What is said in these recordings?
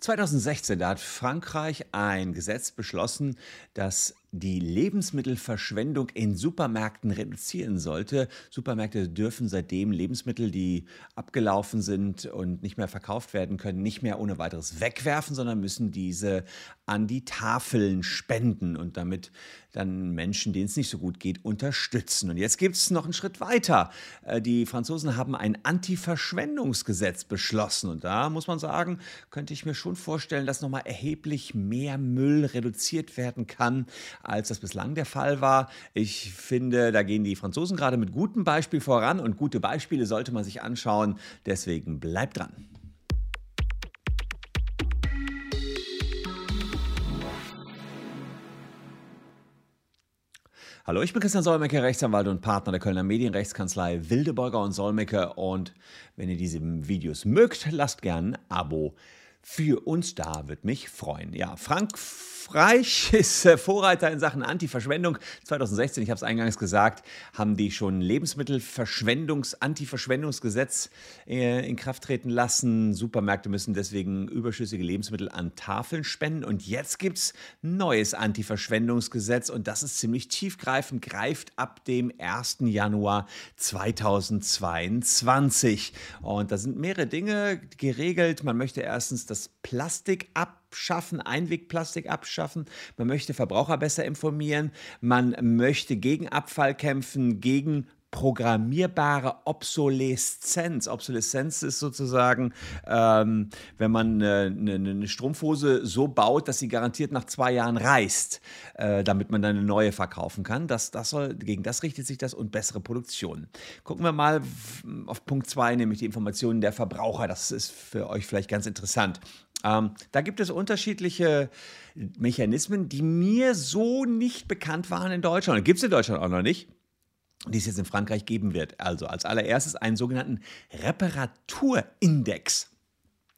2016, da hat Frankreich ein Gesetz beschlossen, das die Lebensmittelverschwendung in Supermärkten reduzieren sollte. Supermärkte dürfen seitdem Lebensmittel, die abgelaufen sind und nicht mehr verkauft werden können, nicht mehr ohne weiteres wegwerfen, sondern müssen diese an die Tafeln spenden und damit dann Menschen, denen es nicht so gut geht, unterstützen. Und jetzt gibt es noch einen Schritt weiter. Äh, die Franzosen haben ein Anti-Verschwendungsgesetz beschlossen. Und da muss man sagen, könnte ich mir schon vorstellen, dass nochmal erheblich mehr Müll reduziert werden kann, als das bislang der Fall war. Ich finde, da gehen die Franzosen gerade mit gutem Beispiel voran und gute Beispiele sollte man sich anschauen. Deswegen bleibt dran. Hallo, ich bin Christian Solmecke, Rechtsanwalt und Partner der Kölner Medienrechtskanzlei Wildeborger und Solmecke. Und wenn ihr diese Videos mögt, lasst gerne ein Abo für uns da, wird mich freuen. Ja, Frank Frankreich ist äh, Vorreiter in Sachen Anti-Verschwendung. 2016, ich habe es eingangs gesagt, haben die schon Lebensmittelverschwendungs-, Anti-Verschwendungsgesetz äh, in Kraft treten lassen. Supermärkte müssen deswegen überschüssige Lebensmittel an Tafeln spenden. Und jetzt gibt es neues Anti-Verschwendungsgesetz und das ist ziemlich tiefgreifend, greift ab dem 1. Januar 2022. Und da sind mehrere Dinge geregelt. Man möchte erstens das Plastik ab abschaffen, Einwegplastik abschaffen, man möchte Verbraucher besser informieren, man möchte gegen Abfall kämpfen, gegen programmierbare Obsoleszenz. Obsoleszenz ist sozusagen, ähm, wenn man eine, eine, eine, Strumpfhose so baut, dass sie garantiert nach zwei Jahren reißt, äh, damit man dann eine neue verkaufen kann. Das, das soll, gegen das richtet sich das und bessere Produktion. Gucken wir mal auf Punkt 2, nämlich die Informationen der Verbraucher. Das ist für euch vielleicht ganz interessant. Ähm, da gibt es unterschiedliche Mechanismen, die mir so nicht bekannt waren in Deutschland. Gibt es in Deutschland auch noch nicht die es jetzt in Frankreich geben wird. Also als allererstes einen sogenannten Reparaturindex.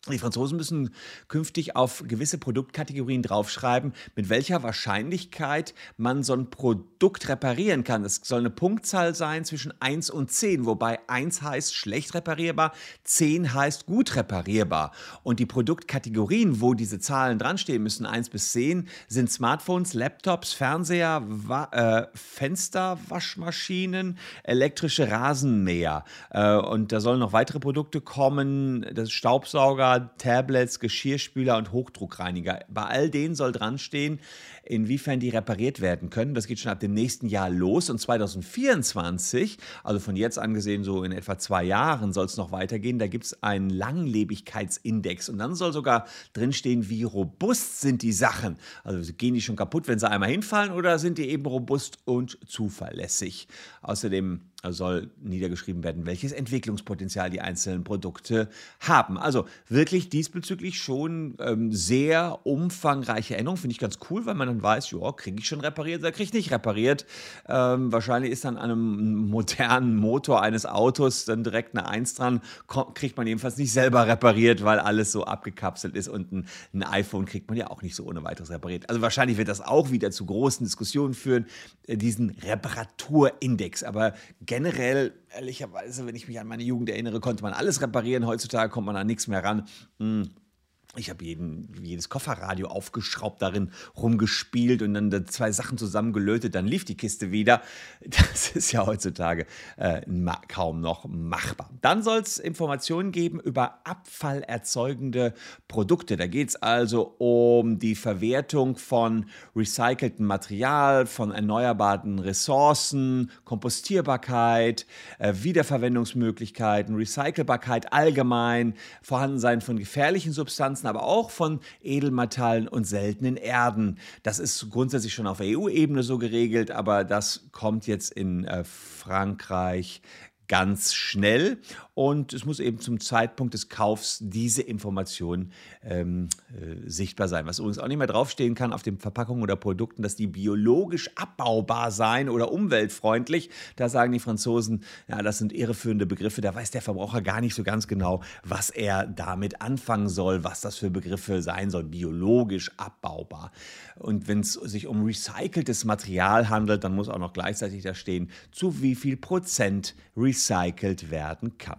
Die Franzosen müssen künftig auf gewisse Produktkategorien draufschreiben, mit welcher Wahrscheinlichkeit man so ein Produkt reparieren kann. Das soll eine Punktzahl sein zwischen 1 und 10, wobei 1 heißt schlecht reparierbar, 10 heißt gut reparierbar. Und die Produktkategorien, wo diese Zahlen dranstehen müssen, 1 bis 10, sind Smartphones, Laptops, Fernseher, Wa äh, Fenster, Waschmaschinen, elektrische Rasenmäher. Äh, und da sollen noch weitere Produkte kommen, das Staubsauger, Tablets, Geschirrspüler und Hochdruckreiniger. Bei all denen soll dran stehen, inwiefern die repariert werden können. Das geht schon ab dem nächsten Jahr los und 2024, also von jetzt angesehen so in etwa zwei Jahren, soll es noch weitergehen. Da gibt es einen Langlebigkeitsindex und dann soll sogar drinstehen, wie robust sind die Sachen. Also gehen die schon kaputt, wenn sie einmal hinfallen oder sind die eben robust und zuverlässig. Außerdem soll niedergeschrieben werden, welches Entwicklungspotenzial die einzelnen Produkte haben. Also wirklich diesbezüglich schon ähm, sehr umfangreiche Änderungen. Finde ich ganz cool, weil man dann weiß, ja, kriege ich schon repariert oder kriege ich nicht repariert. Ähm, wahrscheinlich ist dann an einem modernen Motor eines Autos dann direkt eine Eins dran, kriegt man jedenfalls nicht selber repariert, weil alles so abgekapselt ist und ein, ein iPhone kriegt man ja auch nicht so ohne weiteres repariert. Also wahrscheinlich wird das auch wieder zu großen Diskussionen führen, äh, diesen Reparaturindex. Aber generell, ehrlicherweise, wenn ich mich an meine Jugend erinnere, konnte man alles reparieren. Heutzutage kommt man an nichts mehr ran. Hm. Ich habe jedes Kofferradio aufgeschraubt, darin rumgespielt und dann zwei Sachen zusammengelötet, dann lief die Kiste wieder. Das ist ja heutzutage äh, kaum noch machbar. Dann soll es Informationen geben über abfallerzeugende Produkte. Da geht es also um die Verwertung von recyceltem Material, von erneuerbaren Ressourcen, Kompostierbarkeit, äh, Wiederverwendungsmöglichkeiten, Recycelbarkeit allgemein, Vorhandensein von gefährlichen Substanzen Pflanzen, aber auch von Edelmetallen und seltenen Erden. Das ist grundsätzlich schon auf EU-Ebene so geregelt, aber das kommt jetzt in äh, Frankreich ganz schnell und es muss eben zum Zeitpunkt des Kaufs diese Information ähm, äh, sichtbar sein. Was übrigens auch nicht mehr draufstehen kann auf den Verpackungen oder Produkten, dass die biologisch abbaubar seien oder umweltfreundlich. Da sagen die Franzosen, ja, das sind irreführende Begriffe. Da weiß der Verbraucher gar nicht so ganz genau, was er damit anfangen soll, was das für Begriffe sein soll. Biologisch abbaubar. Und wenn es sich um recyceltes Material handelt, dann muss auch noch gleichzeitig da stehen, zu wie viel Prozent recycelt werden kann.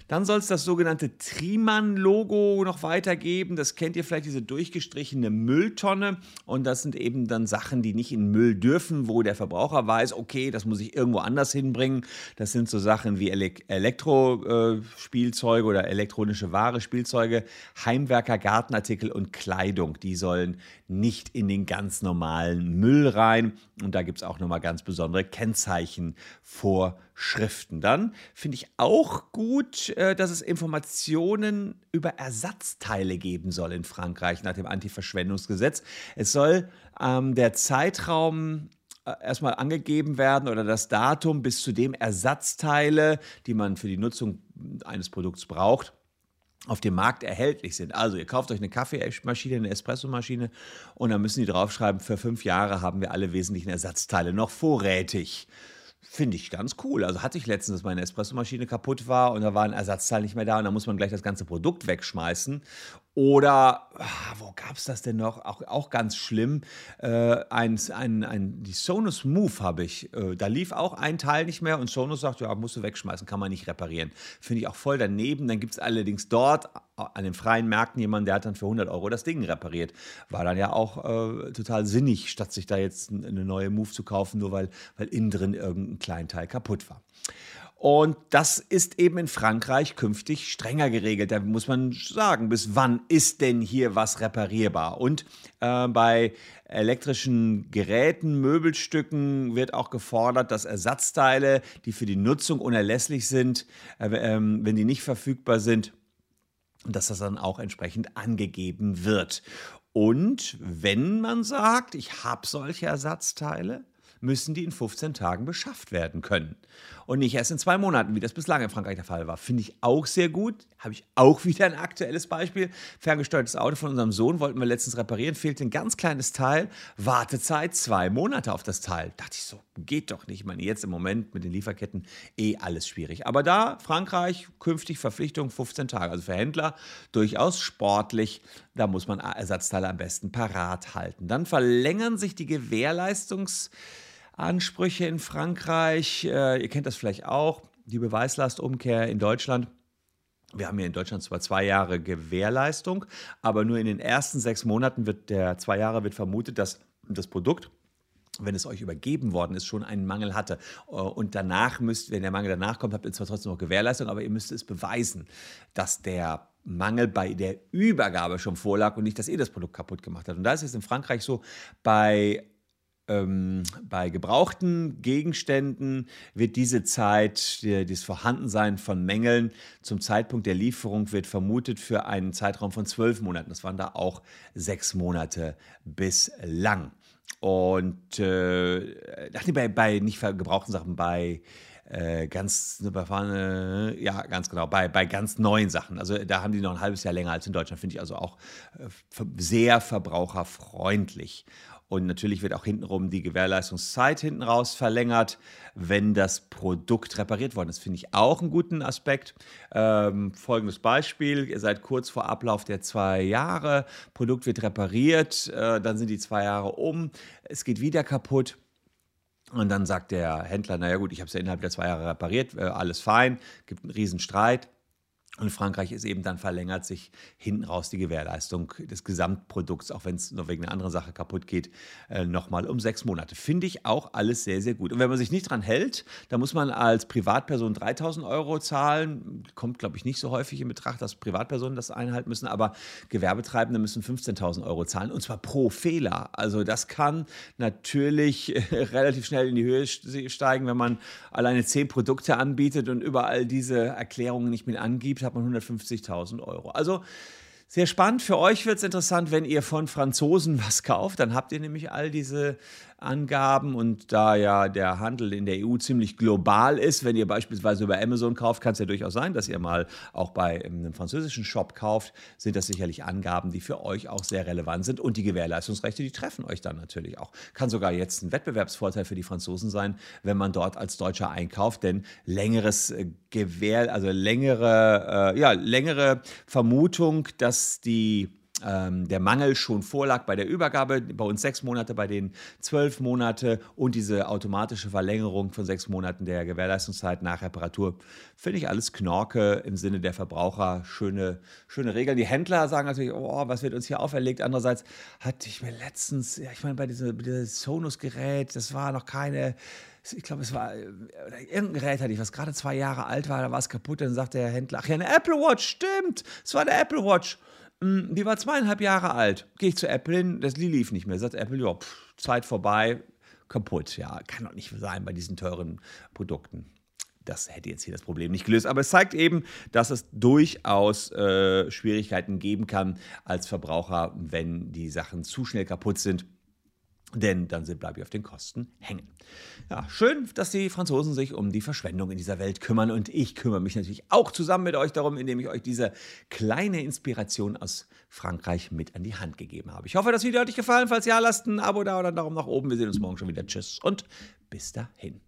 Dann soll es das sogenannte Triman-Logo noch weitergeben. Das kennt ihr vielleicht, diese durchgestrichene Mülltonne. Und das sind eben dann Sachen, die nicht in Müll dürfen, wo der Verbraucher weiß, okay, das muss ich irgendwo anders hinbringen. Das sind so Sachen wie Elektrospielzeuge oder elektronische Ware, Spielzeuge, Heimwerker, Gartenartikel und Kleidung. Die sollen nicht in den ganz normalen Müll rein. Und da gibt es auch nochmal ganz besondere Kennzeichen, Vorschriften. Dann finde ich auch gut, äh, dass es Informationen über Ersatzteile geben soll in Frankreich nach dem Antiverschwendungsgesetz. Es soll ähm, der Zeitraum äh, erstmal angegeben werden oder das Datum, bis zu dem Ersatzteile, die man für die Nutzung eines Produkts braucht, auf dem Markt erhältlich sind. Also ihr kauft euch eine Kaffeemaschine, eine Espressomaschine und dann müssen die draufschreiben, für fünf Jahre haben wir alle wesentlichen Ersatzteile noch vorrätig. Finde ich ganz cool. Also hatte ich letztens, dass meine Espressomaschine kaputt war und da war ein Ersatzteil nicht mehr da und da muss man gleich das ganze Produkt wegschmeißen. Oder, ah, wo gab es das denn noch? Auch, auch ganz schlimm. Äh, ein, ein, ein, die Sonos Move habe ich. Äh, da lief auch ein Teil nicht mehr und Sonos sagt, ja, musst du wegschmeißen, kann man nicht reparieren. Finde ich auch voll daneben. Dann gibt es allerdings dort an den freien Märkten jemanden, der hat dann für 100 Euro das Ding repariert. War dann ja auch äh, total sinnig, statt sich da jetzt eine neue Move zu kaufen, nur weil, weil innen drin irgendein Kleinteil kaputt war. Und das ist eben in Frankreich künftig strenger geregelt. Da muss man sagen, bis wann ist denn hier was reparierbar? Und äh, bei elektrischen Geräten, Möbelstücken wird auch gefordert, dass Ersatzteile, die für die Nutzung unerlässlich sind, äh, äh, wenn die nicht verfügbar sind, dass das dann auch entsprechend angegeben wird. Und wenn man sagt, ich habe solche Ersatzteile, müssen die in 15 Tagen beschafft werden können. Und nicht erst in zwei Monaten, wie das bislang in Frankreich der Fall war. Finde ich auch sehr gut. Habe ich auch wieder ein aktuelles Beispiel. Ferngesteuertes Auto von unserem Sohn wollten wir letztens reparieren, fehlte ein ganz kleines Teil. Wartezeit zwei Monate auf das Teil. Dachte ich so, geht doch nicht. Ich meine, jetzt im Moment mit den Lieferketten eh alles schwierig. Aber da Frankreich künftig Verpflichtung 15 Tage. Also für Händler durchaus sportlich. Da muss man Ersatzteile am besten parat halten. Dann verlängern sich die Gewährleistungs- Ansprüche in Frankreich. Äh, ihr kennt das vielleicht auch, die Beweislastumkehr in Deutschland. Wir haben hier in Deutschland zwar zwei Jahre Gewährleistung, aber nur in den ersten sechs Monaten wird der zwei Jahre wird vermutet, dass das Produkt wenn es euch übergeben worden ist, schon einen Mangel hatte. Äh, und danach müsst, wenn der Mangel danach kommt, habt ihr zwar trotzdem noch Gewährleistung, aber ihr müsst es beweisen, dass der Mangel bei der Übergabe schon vorlag und nicht, dass ihr das Produkt kaputt gemacht habt. Und da ist es in Frankreich so, bei ähm, bei gebrauchten Gegenständen wird diese Zeit, die, das Vorhandensein von Mängeln zum Zeitpunkt der Lieferung wird vermutet für einen Zeitraum von zwölf Monaten. Das waren da auch sechs Monate bislang. Und äh, bei, bei nicht gebrauchten Sachen, bei äh, ganz ja, ganz genau, bei, bei ganz neuen Sachen. Also da haben die noch ein halbes Jahr länger als in Deutschland, finde ich also auch äh, sehr verbraucherfreundlich. Und natürlich wird auch hintenrum die Gewährleistungszeit hinten raus verlängert, wenn das Produkt repariert worden ist. Finde ich auch einen guten Aspekt. Ähm, folgendes Beispiel: Ihr seid kurz vor Ablauf der zwei Jahre, Produkt wird repariert, äh, dann sind die zwei Jahre um, es geht wieder kaputt. Und dann sagt der Händler, naja gut, ich habe es ja innerhalb der zwei Jahre repariert, äh, alles fein, gibt einen Riesenstreit. Und Frankreich ist eben dann verlängert sich hinten raus die Gewährleistung des Gesamtprodukts, auch wenn es nur wegen einer anderen Sache kaputt geht, äh, nochmal um sechs Monate. Finde ich auch alles sehr, sehr gut. Und wenn man sich nicht dran hält, dann muss man als Privatperson 3000 Euro zahlen. Kommt, glaube ich, nicht so häufig in Betracht, dass Privatpersonen das einhalten müssen, aber Gewerbetreibende müssen 15.000 Euro zahlen und zwar pro Fehler. Also das kann natürlich relativ schnell in die Höhe steigen, wenn man alleine zehn Produkte anbietet und überall diese Erklärungen nicht mit angibt hat man 150.000 Euro. Also sehr spannend. Für euch wird es interessant, wenn ihr von Franzosen was kauft. Dann habt ihr nämlich all diese Angaben und da ja der Handel in der EU ziemlich global ist, wenn ihr beispielsweise über Amazon kauft, kann es ja durchaus sein, dass ihr mal auch bei einem französischen Shop kauft, sind das sicherlich Angaben, die für euch auch sehr relevant sind und die Gewährleistungsrechte, die treffen euch dann natürlich auch. Kann sogar jetzt ein Wettbewerbsvorteil für die Franzosen sein, wenn man dort als Deutscher einkauft, denn längeres äh, Gewähr, also längere, äh, ja, längere Vermutung, dass die ähm, der Mangel schon vorlag bei der Übergabe, bei uns sechs Monate, bei denen zwölf Monate und diese automatische Verlängerung von sechs Monaten der Gewährleistungszeit nach Reparatur, finde ich alles Knorke im Sinne der Verbraucher. Schöne, schöne Regeln. Die Händler sagen natürlich, oh, was wird uns hier auferlegt? Andererseits hatte ich mir letztens, ja, ich meine, bei diesem, diesem Sonos-Gerät, das war noch keine ich glaube, es war irgendein Gerät hatte ich, was gerade zwei Jahre alt war, da war es kaputt. Dann sagt der Händler, ach ja, eine Apple Watch, stimmt, es war eine Apple Watch. Hm, die war zweieinhalb Jahre alt. Gehe ich zu Apple hin, das lief nicht mehr. Sagt Apple, ja, Zeit vorbei, kaputt. Ja, kann doch nicht sein bei diesen teuren Produkten. Das hätte jetzt hier das Problem nicht gelöst. Aber es zeigt eben, dass es durchaus äh, Schwierigkeiten geben kann als Verbraucher, wenn die Sachen zu schnell kaputt sind denn dann bleibe ich auf den Kosten hängen. Ja, schön, dass die Franzosen sich um die Verschwendung in dieser Welt kümmern und ich kümmere mich natürlich auch zusammen mit euch darum, indem ich euch diese kleine Inspiration aus Frankreich mit an die Hand gegeben habe. Ich hoffe, das Video hat euch gefallen. Falls ja, lasst ein Abo da oder einen Daumen nach oben. Wir sehen uns morgen schon wieder. Tschüss und bis dahin.